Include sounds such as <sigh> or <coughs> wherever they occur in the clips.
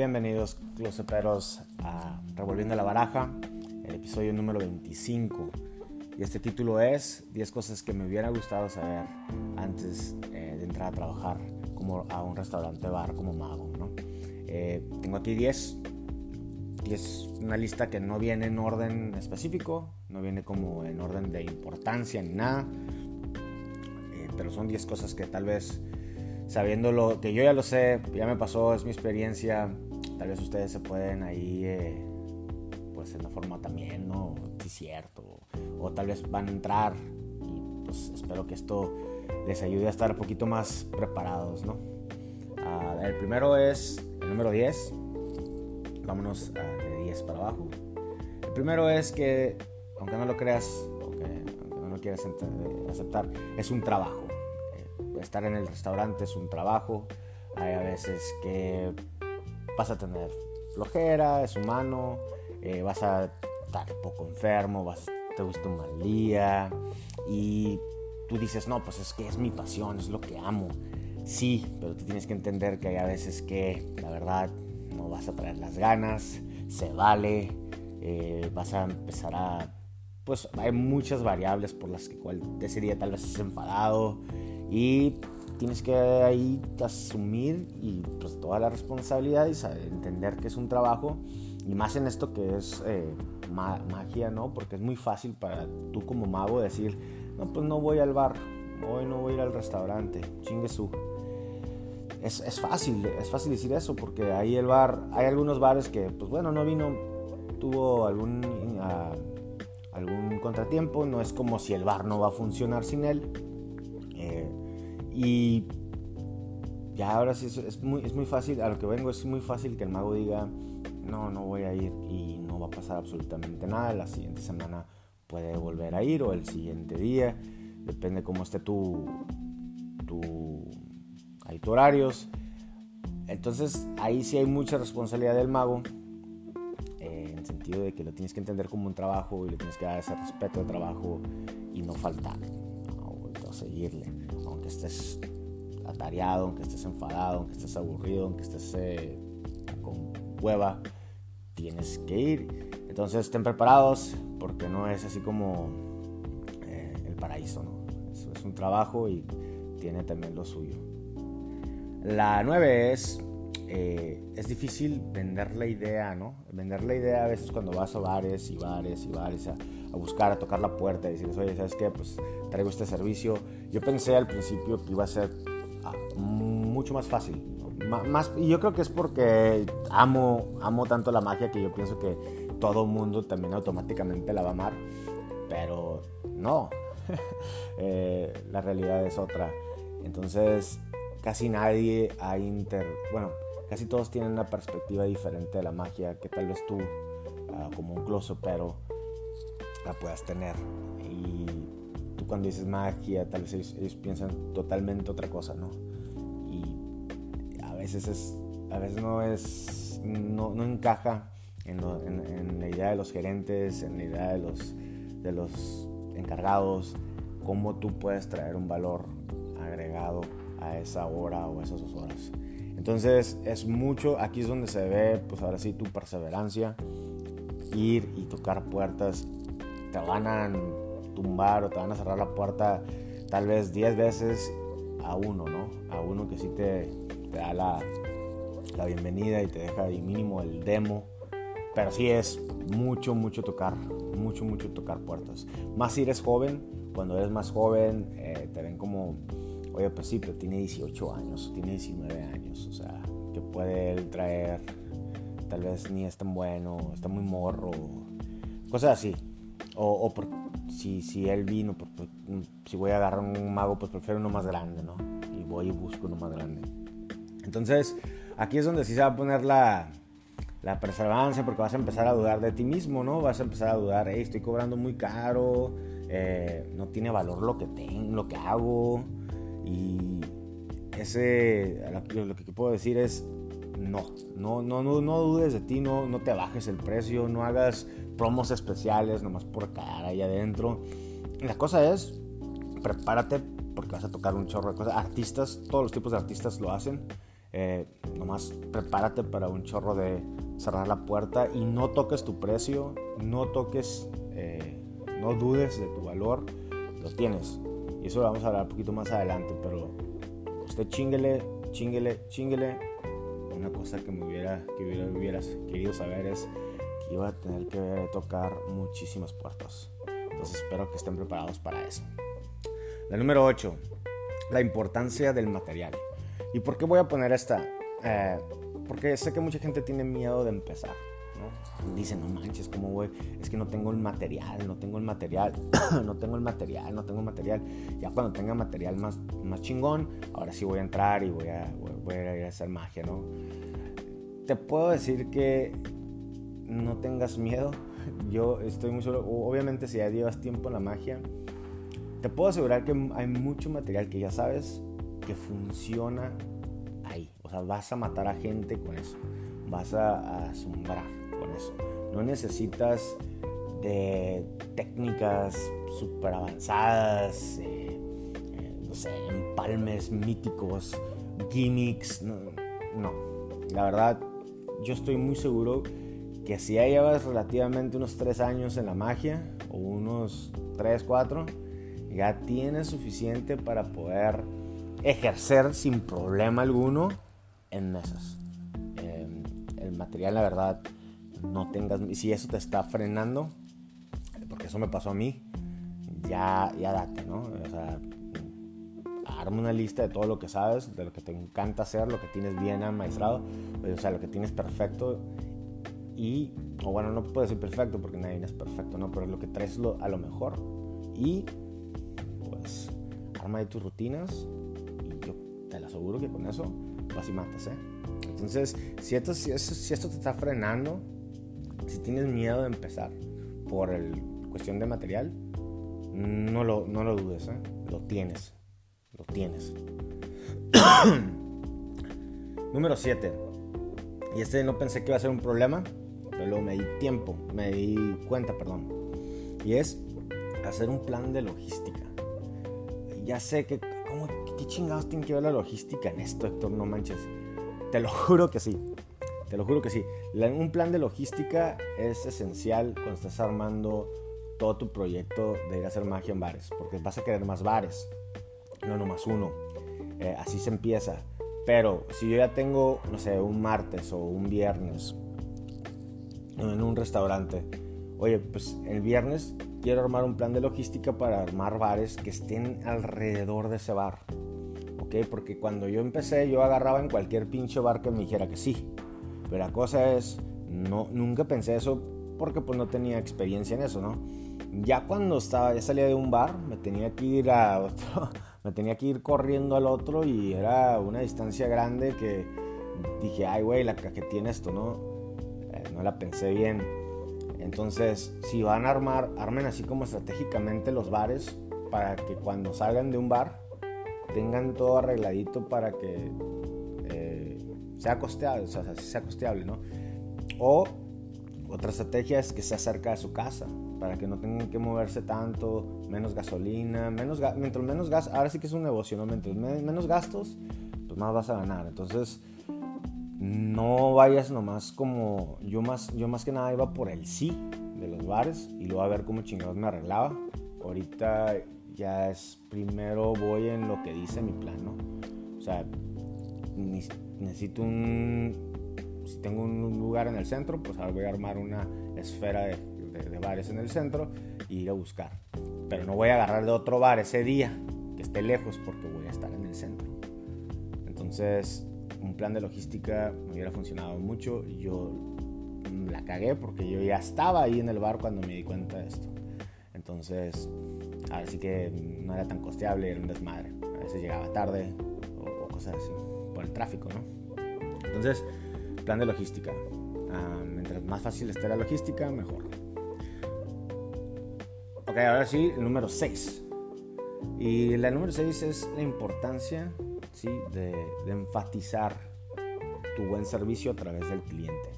Bienvenidos, closeteros, a Revolviendo la Baraja, el episodio número 25. Y este título es 10 cosas que me hubiera gustado saber antes eh, de entrar a trabajar como a un restaurante bar como mago. ¿no? Eh, tengo aquí 10. 10, una lista que no viene en orden específico, no viene como en orden de importancia ni nada. Eh, pero son 10 cosas que tal vez sabiéndolo, que yo ya lo sé, ya me pasó, es mi experiencia, tal vez ustedes se pueden ahí, eh, pues en la forma también, ¿no? Sí, cierto, o, tal vez van a entrar y pues espero que esto les ayude a estar un poquito más preparados, ¿no? Ah, el primero es el número 10, vámonos ah, de 10 para abajo. El primero es que, aunque no lo creas, aunque, aunque no lo quieras aceptar, es un trabajo estar en el restaurante es un trabajo. Hay a veces que vas a tener flojera, es humano, eh, vas a estar poco enfermo, vas, te gusta un mal día y tú dices, no, pues es que es mi pasión, es lo que amo. Sí, pero tú tienes que entender que hay a veces que la verdad no vas a traer las ganas, se vale, eh, vas a empezar a... Pues hay muchas variables por las que cual ese día tal vez estés enfadado, y tienes que ahí asumir y pues toda la responsabilidad y entender que es un trabajo y más en esto que es eh, magia, ¿no? Porque es muy fácil para tú como mago decir, no, pues no voy al bar, hoy no voy a ir al restaurante, chingue su. Es, es, fácil, es fácil decir eso porque ahí el bar, hay algunos bares que, pues bueno, no vino, tuvo algún, uh, algún contratiempo, no es como si el bar no va a funcionar sin él. Y ya ahora sí es, muy, es muy fácil, a lo que vengo es muy fácil que el mago diga, no, no voy a ir y no va a pasar absolutamente nada, la siguiente semana puede volver a ir o el siguiente día, depende cómo esté tu, tu, hay tu horarios. Entonces ahí sí hay mucha responsabilidad del mago, eh, en el sentido de que lo tienes que entender como un trabajo y le tienes que dar ese respeto al trabajo y no faltar, o seguirle estés atareado, aunque estés enfadado, aunque estés aburrido, aunque estés eh, con hueva, tienes que ir. Entonces estén preparados porque no es así como eh, el paraíso, ¿no? es un trabajo y tiene también lo suyo. La nueve es, eh, es difícil vender la idea, ¿no? Vender la idea a veces cuando vas a bares y bares y bares a, a buscar, a tocar la puerta y decirles, oye, ¿sabes qué? Pues traigo este servicio. Yo pensé al principio que iba a ser ah, mucho más fácil. Más, y yo creo que es porque amo, amo tanto la magia que yo pienso que todo mundo también automáticamente la va a amar. Pero no, <laughs> eh, la realidad es otra. Entonces, casi nadie ha inter... Bueno, casi todos tienen una perspectiva diferente de la magia que tal vez tú, ah, como un closo, pero la puedas tener. Y tú cuando dices magia, tal vez ellos, piensan totalmente otra cosa, ¿no? Y a veces es, a veces no es, no, no encaja en, en, la idea de los gerentes, en la idea de los, de los encargados, cómo tú puedes traer un valor agregado a esa hora o a esas dos horas. Entonces es mucho, aquí es donde se ve, pues ahora sí, tu perseverancia, ir y tocar puertas te van a tumbar o te van a cerrar la puerta tal vez 10 veces a uno, ¿no? A uno que sí te, da la, la, bienvenida y te deja ahí mínimo el demo. Pero sí es mucho, mucho tocar, mucho, mucho tocar puertas. Más si eres joven, cuando eres más joven, eh, te ven como, oye, pues sí, pero tiene 18 años, tiene 19 años, o sea, que puede él traer, tal vez ni es tan bueno, está muy morro, cosas así. O, si, si él vino, si voy a agarrar un mago, pues prefiero uno más grande, ¿no? Y voy y busco uno más grande. Entonces, aquí es donde sí se va a poner la, la perseverancia, porque vas a empezar a dudar de ti mismo, ¿no? Vas a empezar a dudar, hey, estoy cobrando muy caro, eh, no tiene valor lo que tengo, lo que hago. Y ese, lo que puedo decir es, no, no, no, no, no dudes de ti, no, no te bajes el precio, no hagas promos especiales nomás por cara ahí adentro. La cosa es, prepárate porque vas a tocar un chorro de cosas. Artistas, todos los tipos de artistas lo hacen. Eh, nomás prepárate para un chorro de cerrar la puerta y no toques tu precio, no toques, eh, no dudes de tu valor, lo tienes. Y eso lo vamos a hablar un poquito más adelante, pero usted chinguele, chinguele, chinguele. Una cosa que me hubiera, que hubiera, hubieras querido saber es que iba a tener que tocar muchísimas puertas. Entonces espero que estén preparados para eso. La número 8, la importancia del material. ¿Y por qué voy a poner esta? Eh, porque sé que mucha gente tiene miedo de empezar. ¿no? Dicen, no manches, ¿cómo voy? Es que no tengo el material, no tengo el material, <coughs> no tengo el material, no tengo el material. Ya cuando tenga material más, más chingón, ahora sí voy a entrar y voy a, voy a ir a hacer magia, ¿no? Te puedo decir que no tengas miedo. <laughs> Yo estoy muy solo. Obviamente, si ya llevas tiempo en la magia, te puedo asegurar que hay mucho material que ya sabes que funciona ahí. O sea, vas a matar a gente con eso. Vas a, asombrar con eso. No necesitas de técnicas súper avanzadas, eh, eh, no sé, empalmes míticos, gimmicks. No, la verdad, yo estoy muy seguro que si ya llevas relativamente unos 3 años en la magia, o unos 3, 4, ya tienes suficiente para poder ejercer sin problema alguno en mesas. Em, el material, la verdad, no tengas. Si eso te está frenando, porque eso me pasó a mí, ya, ya date, ¿no? O sea, arma una lista de todo lo que sabes, de lo que te encanta hacer, lo que tienes bien amaestrado, o sea, lo que tienes perfecto. Y, o bueno, no puede ser perfecto porque nadie es perfecto, ¿no? Pero lo que traes lo, a lo mejor. Y, pues, arma de tus rutinas te lo aseguro que con eso vas y matas, ¿eh? Entonces, si esto, si, esto, te está frenando, si tienes miedo de empezar por el cuestión de material, no lo, no lo dudes, ¿eh? Lo tienes. Lo tienes. <coughs> Número 7. Y este no pensé que iba a ser un problema, luego me di tiempo, me di cuenta, perdón. Y es hacer un plan de logística. Ya sé que ¿Cómo, ¿Qué chingados tiene que ver la logística en esto, Héctor? No manches. Te lo juro que sí. Te lo juro que sí. un plan de logística es esencial cuando estás armando todo tu proyecto de ir a hacer magia en bares. Porque vas a querer más bares. No nomás uno. Eh, así se empieza. Pero si yo ya tengo, no sé, un martes o un viernes en un restaurante. Oye, pues el viernes quiero armar un plan de logística para armar bares que estén alrededor de ese bar. ¿Ok? Porque cuando yo empecé, yo agarraba en cualquier pinche bar que me dijera que sí. Pero la cosa es, no, nunca pensé eso porque pues no tenía experiencia en eso, ¿no? Ya cuando estaba, ya salía de un bar, me tenía que ir a <laughs> otro, me tenía que ir corriendo al otro y era una distancia grande que dije, ay, güey, la que tiene esto, ¿no? No la pensé bien entonces, si van a armar, armen así como estratégicamente los bares para que cuando salgan de un bar tengan todo arregladito para que eh, sea costeable, o sea, sea costeable, ¿no? O otra estrategia es que sea cerca de su casa, para que no tengan que moverse tanto, menos gasolina, menos mientras menos gas, ahora sí que es un negocio, ¿no? Mientras menos gastos, pues más vas a ganar. Entonces, no vayas nomás como yo más yo más que nada iba por el sí de los bares y luego a ver cómo chingados me arreglaba. Ahorita ya es primero voy en lo que dice mi plan no o sea necesito un si tengo un lugar en el centro pues ahora voy a armar una esfera de, de bares en el centro y ir a buscar. Pero no voy a agarrar de otro bar ese día que esté lejos porque voy a estar en el centro. Entonces un plan de logística hubiera funcionado mucho. Yo la cagué porque yo ya estaba ahí en el bar cuando me di cuenta de esto. Entonces, así que no era tan costeable, era un desmadre. A veces llegaba tarde o, cosas así, por el tráfico, ¿no? Entonces, plan de logística. Ah, mientras más fácil esté la logística, mejor. Ok, ahora sí, el número 6. Y la número 6 es la importancia de, enfatizar tu buen servicio a través del cliente.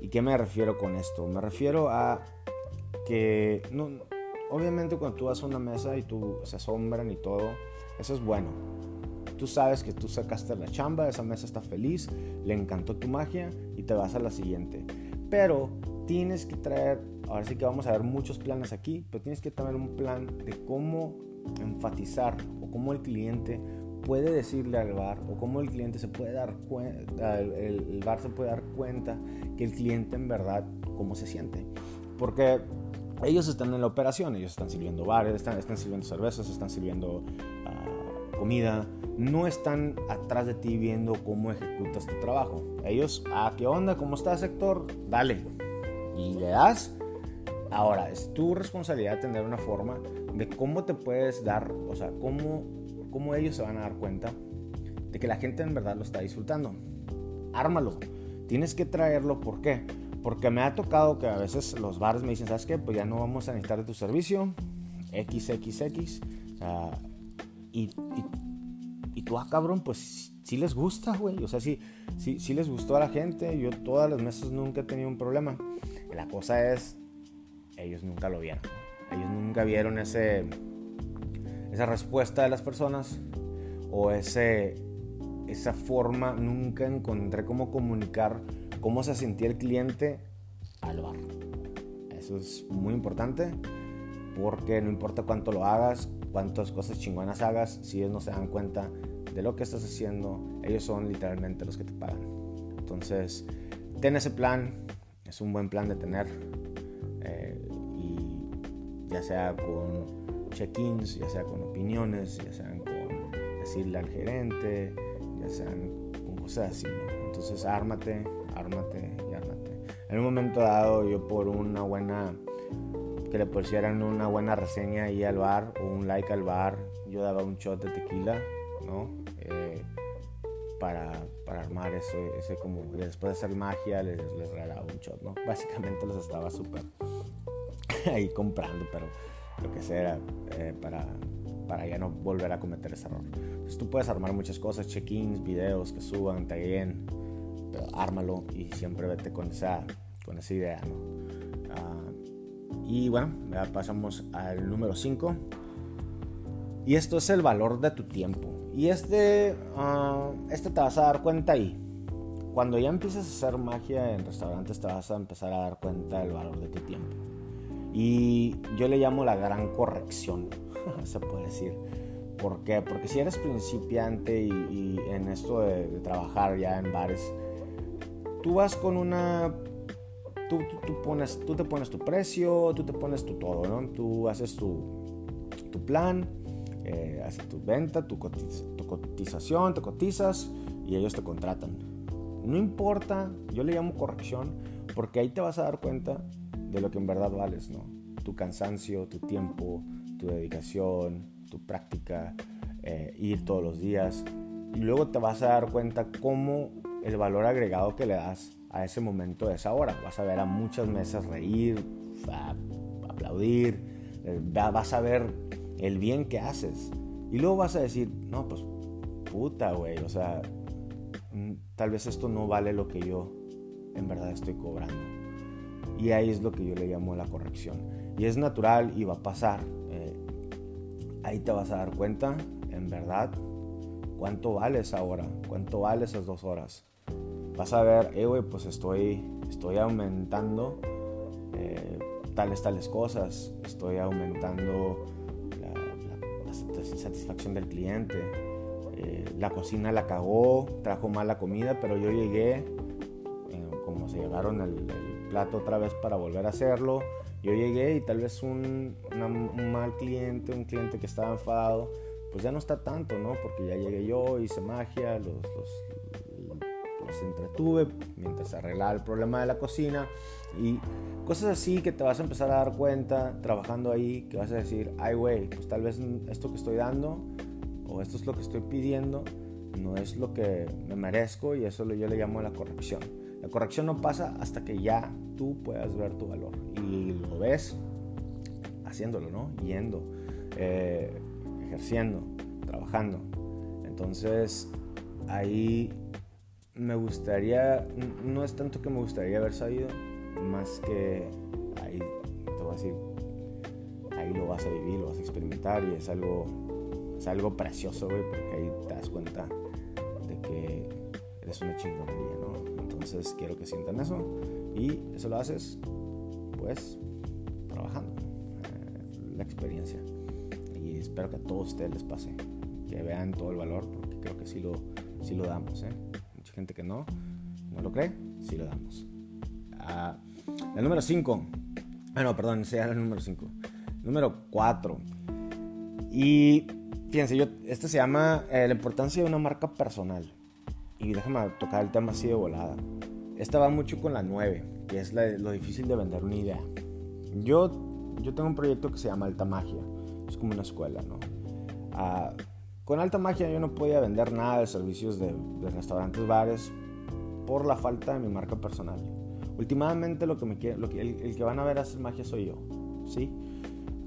¿Y qué me refiero con esto? Me refiero a que, no, obviamente cuando tú vas a una mesa y tú se asombran y todo, eso es bueno. tú sabes que tú sacaste la chamba, esa mesa está feliz, le encantó tu magia y te vas a la siguiente. Pero tienes que traer, ahora sí que vamos a ver muchos planes aquí, pero tienes que tener un plan de cómo enfatizar o cómo el cliente puede decirle al bar o cómo el cliente se puede dar cuenta, el, bar se puede dar cuenta que el cliente en verdad cómo se siente. Porque ellos están en la operación, ellos están sirviendo bares, están, sirviendo cervezas, están sirviendo ah, comida, no están atrás de ti viendo cómo ejecutas tu trabajo. Ellos, ah, ¿qué onda? ¿Cómo está sector? Dale. Y le das. Ahora, es tu responsabilidad tener una forma de cómo te puedes dar, o sea, cómo cómo ellos se van a dar cuenta de que la gente en verdad lo está disfrutando. Ármalo. Tienes que traerlo. ¿Por qué? Porque me ha tocado que a veces los bares me dicen, ¿sabes qué? Pues ya no vamos a necesitar de tu servicio. XXX. y, y, y tú, ah, cabrón, pues sí les gusta, güey. O sea, sí, sí, sí les gustó a la gente. Yo todas las mesas nunca he tenido un problema. La cosa es, ellos nunca lo vieron. Ellos nunca vieron ese esa respuesta de las personas o ese, esa forma, nunca encontré cómo comunicar cómo se sentía el cliente al bar. Eso es muy importante porque no importa cuánto lo hagas, cuántas cosas chingonas hagas, si ellos no se dan cuenta de lo que estás haciendo, ellos son literalmente los que te pagan. Entonces, ten ese plan, es un buen plan de tener eh, ya sea con check-ins, ya sea con opiniones, ya sean con decirle al gerente, ya sean con cosas así. Entonces, ármate, ármate y ármate. En un momento dado, yo por una buena, que le pusieran una buena reseña ahí al bar o un like al bar, yo daba un shot de tequila, ¿no? Eh, para, para, armar eso, ese como, después de hacer magia les, les regalaba un shot, ¿no? <laughs> Básicamente los estaba súper <laughs> ahí comprando, pero lo que sea, eh, para, para ya no volver a cometer ese error. Entonces tú puedes armar muchas cosas, check-ins, videos que suban, taguen, pero ármalo y siempre vete con esa, con esa idea. Ah, y bueno, ya pasamos al número 5. Y esto es el valor de tu tiempo. Y este, uh, este te vas a dar cuenta ahí. Cuando ya empieces a hacer magia en restaurantes te vas a empezar a dar cuenta del valor de tu tiempo. Y yo le llamo la gran corrección, <laughs> se puede decir. ¿Por qué? Porque si eres principiante y, en esto de, trabajar ya en bares, tú vas con una... Tú, tú, pones, tú te pones tu precio, tú te pones tu todo, ¿no? Tú haces tu, tu plan, eh, haces tu venta, tu, tu cotización, te cotizas y ellos te contratan. No importa, yo le llamo corrección, porque ahí te vas a dar cuenta de lo que en verdad vales, ¿no? Tu cansancio, tu tiempo, tu dedicación, tu práctica, eh, ir todos los días. Y luego te vas a dar cuenta cómo el valor agregado que le das a ese momento de esa hora. Vas a ver a muchas mesas reír, aplaudir, eh, vas a ver el bien que haces. Y luego vas a decir, no, pues puta, güey, o sea, mm, tal vez esto no vale lo que yo en verdad estoy cobrando. Y ahí es lo que yo le llamo la corrección. Y es natural y va a pasar. Eh, ahí te vas a dar cuenta, en verdad, cuánto vale esa hora, cuánto vale esas dos horas. Vas a ver, eh, güey, pues estoy, estoy aumentando eh, tales, tales cosas. Estoy aumentando la, satisfacción del cliente. Eh, la cocina la cagó, trajo mala comida, pero yo llegué, como se llevaron el plato otra vez para volver a hacerlo. Yo llegué y tal vez un, mal cliente, un cliente que estaba enfadado, pues ya no está tanto, ¿no? Porque ya llegué yo, hice magia, los, los, los entretuve mientras arreglaba el problema de la cocina y cosas así que te vas a empezar a dar cuenta trabajando ahí, que vas a decir, ay güey, pues tal vez esto que estoy dando o esto es lo que estoy pidiendo no es lo que me merezco y eso yo le llamo la corrección. La corrección no pasa hasta que ya tú puedas ver tu valor. Y lo ves haciéndolo, ¿no? Yendo, eh, ejerciendo, trabajando. Entonces, ahí me gustaría, no es tanto que me gustaría haber sabido, más que ahí te voy a decir, ahí lo vas a vivir, lo vas a experimentar y es algo, es algo precioso, güey, porque ahí te das cuenta de que eres una chingonería, ¿no? Entonces quiero que sientan eso y eso lo haces, pues, trabajando eh, la experiencia. Y espero que a todos ustedes les pase, que vean todo el valor, porque creo que sí lo, sí lo damos, ¿eh? Mucha gente que no, no lo cree, sí lo damos. Ah, el número 5. Ah, no, perdón, era el número 5. Número 4. Y fíjense, yo, este se llama eh, La importancia de una marca personal. Y déjame tocar el tema así de volada. Esta va mucho con la 9, que es lo difícil de vender una idea. Yo, yo tengo un proyecto que se llama Alta Magia. Es como una escuela, ¿no? Ah, con Alta Magia yo no podía vender nada de servicios de, de restaurantes, bares, por la falta de mi marca personal. Últimamente lo que me lo que, el, que van a ver hacer magia soy yo, ¿sí?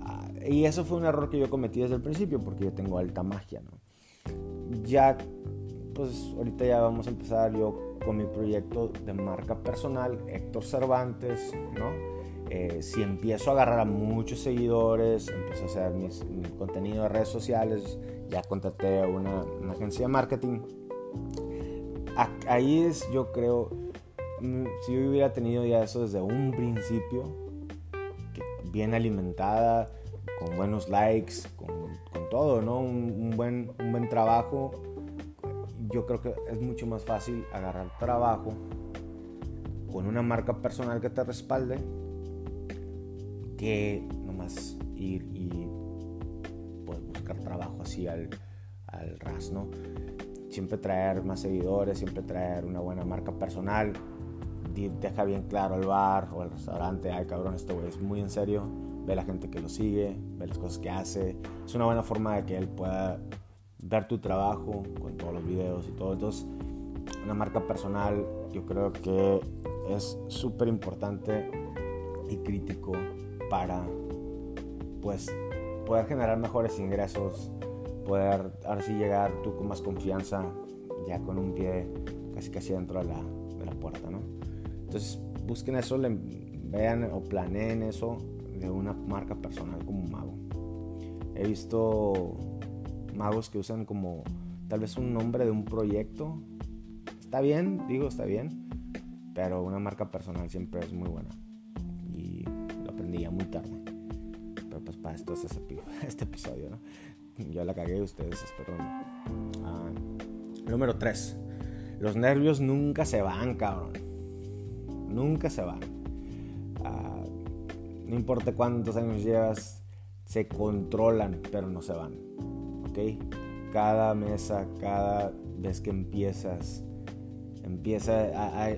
Ah, y eso fue un error que yo cometí desde el principio porque yo tengo alta magia, ¿no? Ya, pues ahorita ya vamos a empezar yo con mi proyecto de marca personal, Héctor Cervantes, ¿no? Eh, si empiezo a agarrar a muchos seguidores, empiezo a hacer mis, mi contenido de redes sociales, ya contraté a una, una agencia de marketing. Ahí es, yo creo, Mm, si yo hubiera tenido ya eso desde un principio, bien alimentada, con buenos likes, con, todo, ¿no? Un, buen, un buen trabajo, yo creo que es mucho más fácil agarrar trabajo con una marca personal que te respalde que nomás ir y pues, buscar trabajo así al, al ras, ¿no? Siempre traer más seguidores, siempre traer una buena marca personal, deja bien claro el bar o el restaurante, ay cabrón, este güey es muy en serio, ve la gente que lo sigue, ve las cosas que hace, es una buena forma de que él pueda ver tu trabajo con todos los videos y todo, entonces una marca personal yo creo que es súper importante y crítico para pues poder generar mejores ingresos, poder ahora sí llegar tú con más confianza, ya con un pie casi casi dentro de la, de la puerta, ¿no? Entonces busquen eso, vean o planeen eso de una marca personal como mago. He visto magos que usan como tal vez un nombre de un proyecto. Está bien, digo, está bien, pero una marca personal siempre es muy buena. Y lo aprendí ya muy tarde. Pero pues para esto es <laughs> este episodio, ¿no? Yo la cagué, ustedes espero. Ah, número 3. Los nervios nunca se van, cabrón nunca se van. Ah, no importa cuántos años llevas, se controlan, pero no se van. Cada mesa, cada vez que empiezas, empieza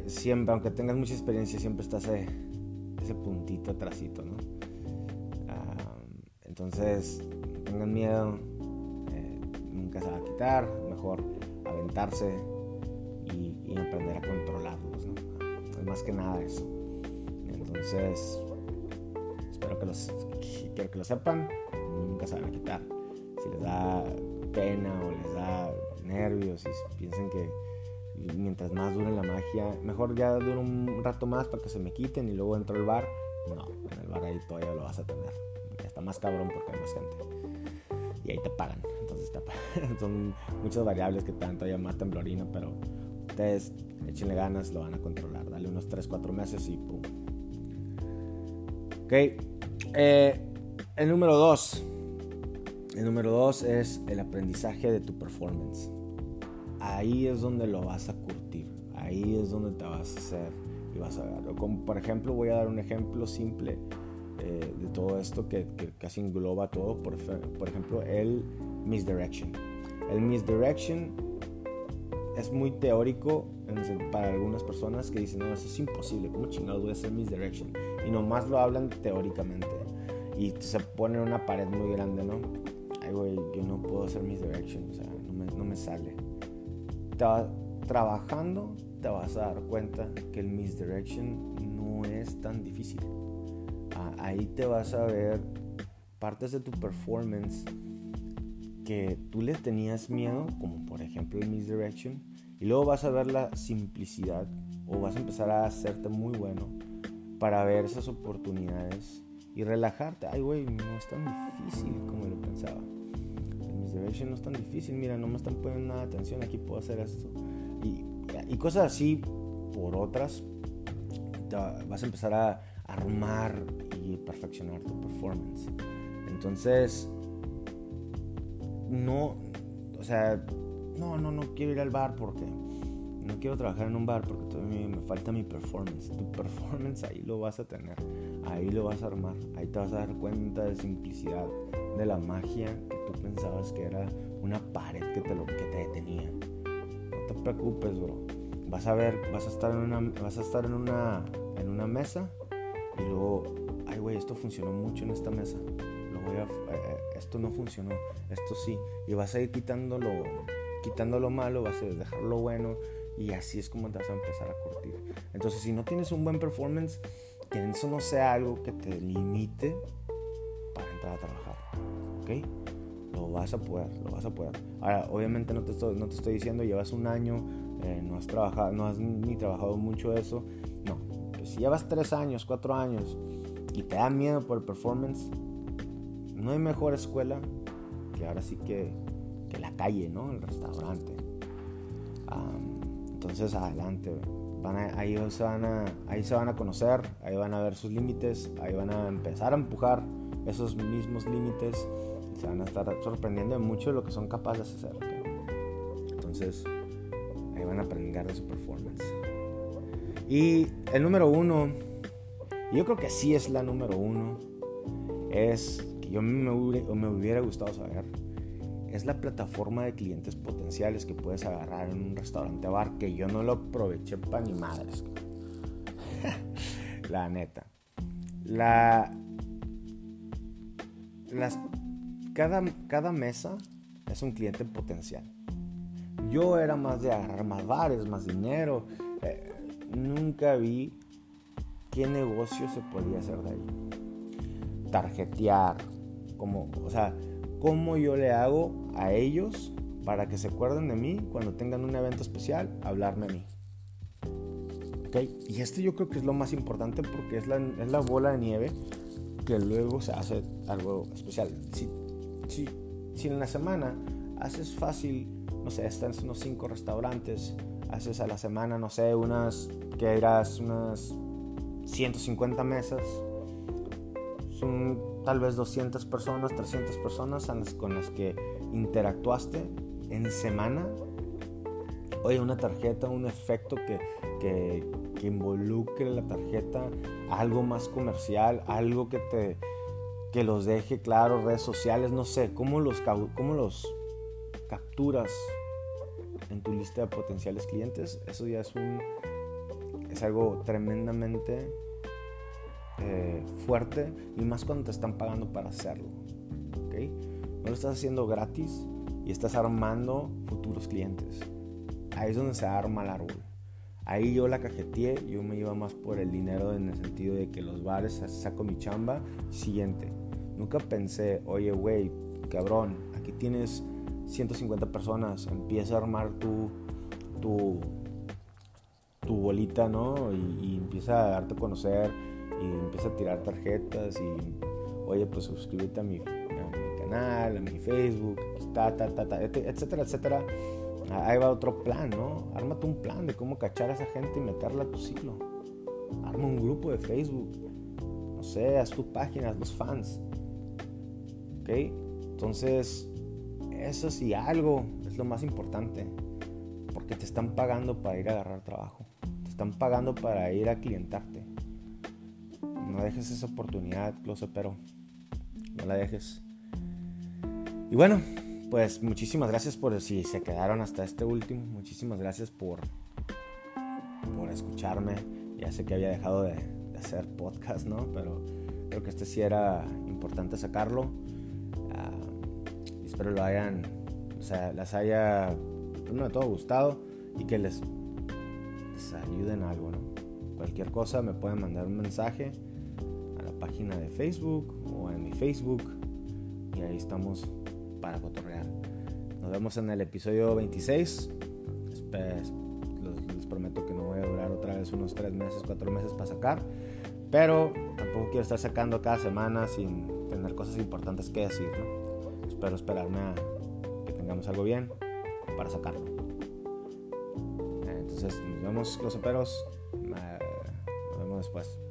siempre, aunque tengas mucha experiencia, siempre estás ese, puntito atrásito, ¿no? Ah, entonces, tengan miedo, eh, nunca se va a quitar, mejor aventarse y, y aprender a controlarlos, ¿no? más que nada eso. Entonces, espero que, los, quiero que lo sepan, nunca se van a quitar. Si les da pena o les da nervios y piensen que mientras más dure la magia, mejor ya dure un rato más para que se me quiten y luego entro al bar. No, en el bar ahí todavía lo vas a tener. Está más cabrón porque hay más gente. Y ahí te pagan. Entonces <laughs> son muchas variables que te dan todavía más temblorina, pero ustedes échenle ganas, lo van a controlar. Dale unos 3, 4 meses y pum. Ok. Eh, el número 2. El número 2 es el aprendizaje de tu performance. Ahí es donde lo vas a curtir. Ahí es donde te vas a hacer y vas a ver. Como por ejemplo, voy a dar un ejemplo simple eh, de todo esto que, casi engloba todo. Por, por ejemplo, el misdirection. El misdirection es muy teórico para algunas personas que dicen, no, eso es imposible, ¿cómo chingados voy a hacer misdirection? Y nomás lo hablan teóricamente. Y se pone una pared muy grande, ¿no? Ay, güey, yo no puedo hacer misdirection, o sea, no me, no me sale. trabajando te vas a dar cuenta que el misdirection no es tan difícil. Ah, ahí te vas a ver partes de tu performance que tú les tenías miedo, como por ejemplo el misdirection, y luego vas a ver la simplicidad o vas a empezar a hacerte muy bueno para ver esas oportunidades y relajarte. Ay, güey, no es tan difícil como lo pensaba. No es tan difícil, mira, no me están poniendo nada de atención, aquí puedo hacer esto. Y, y cosas así por otras, vas a empezar a armar y perfeccionar tu performance. Entonces, no, o sea, no, no, no quiero ir al bar porque no quiero trabajar en un bar porque todavía me falta mi performance. Tu performance ahí lo vas a tener, ahí lo vas a armar, ahí te vas a dar cuenta de simplicidad, de la magia que tú pensabas que era una pared que te, lo, que te detenía. No te preocupes, bro. Vas a ver, vas a estar en una, vas a estar en una, en una mesa y luego, ay, güey, esto funcionó mucho en esta mesa. Lo voy a, eh, esto no funcionó, esto sí. Y vas a ir quitándolo, quitando lo malo, vas a dejar lo bueno y así es como te vas a empezar a curtir. Entonces, si no tienes un buen performance, que eso no sea algo que te limite para entrar a trabajar. ¿Ok? Lo vas a poder, lo vas a poder. Ahora, obviamente no te estoy, no te estoy diciendo, llevas un año, eh, no has trabajado, no has ni trabajado mucho eso. No, pues si llevas tres años, cuatro años y te da miedo por el performance, no hay mejor escuela que ahora sí que, que la calle, ¿no? El restaurante. Entonces, adelante. Ahí, se van a, ahí se van a conocer, ahí van a ver sus límites, ahí van a empezar a empujar esos mismos límites y se van a estar sorprendiendo de mucho de lo que son capaces de hacer. Entonces, ahí van a aprender de su performance. Y el número uno, yo creo que sí es la número uno, es que yo me hubiera gustado saber es la plataforma de clientes potenciales que puedes agarrar en un restaurante bar que yo no lo aproveché para ni madres. <laughs> la neta. La, las, cada, cada mesa es un cliente potencial. Yo era más de agarrar más bares, más dinero. Eh, nunca vi qué negocio se podía hacer de ahí. Tarjetear, como, o sea, cómo yo le hago a ellos para que se acuerden de mí cuando tengan un evento especial, hablarme a mí. ¿Okay? Y esto yo creo que es lo más importante porque es la, es la bola de nieve que luego se hace algo especial. Si, si, si en la semana haces fácil, no sé, estás en unos 5 restaurantes, haces a la semana, no sé, unas, que irás unas 150 mesas, son tal vez 200 personas, 300 personas con las que interactuaste en semana. Oye, una tarjeta, un efecto que, que, involucre la tarjeta, algo más comercial, algo que te que los deje claro, redes sociales, no sé, cómo los, cómo los capturas en tu lista de potenciales clientes, eso ya es un es algo tremendamente eh, fuerte y más cuando te están pagando para hacerlo. ¿okay? No lo estás haciendo gratis y estás armando futuros clientes. Ahí es donde se arma el árbol. Ahí yo la cajeteé, yo me iba más por el dinero en el sentido de que los bares saco mi chamba. Siguiente, nunca pensé, oye, güey, cabrón, aquí tienes 150 personas, empieza a armar tu, tu, tu bolita, ¿no? Y, y empieza a darte a conocer y empieza a tirar tarjetas y, oye, pues suscríbete a mi, canal, a mi Facebook, ta, ta, ta, ta, etcétera, etcétera. Ahí va otro plan, ¿no? Ármate un plan de cómo cachar a esa gente y meterla a tu ciclo. Arma un grupo de Facebook. No sé, haz tu página, haz los fans. ¿Ok? Entonces, eso sí, algo es lo más importante. Porque te están pagando para ir a agarrar trabajo. Te están pagando para ir a clientarte. No dejes esa oportunidad, pero no la dejes. Y bueno, pues muchísimas gracias por si se quedaron hasta este último. Muchísimas gracias por, por escucharme. Ya sé que había dejado de, hacer podcast, ¿no? Pero creo que este sí era importante sacarlo. Uh, espero lo hayan, o sea, les haya, primero de todo, gustado y que les, les ayuden algo, ¿no? Cualquier cosa me pueden mandar un mensaje página de Facebook o en mi Facebook y ahí estamos para cotorrear. Nos vemos en el episodio 26. Les, les prometo que no voy a durar otra vez unos 3 meses, 4 meses para sacar. Pero tampoco quiero estar sacando cada semana sin tener cosas importantes que decir. Espero esperarme a, tengamos algo bien para sacarlo. Entonces nos vemos los soperos. nos vemos después.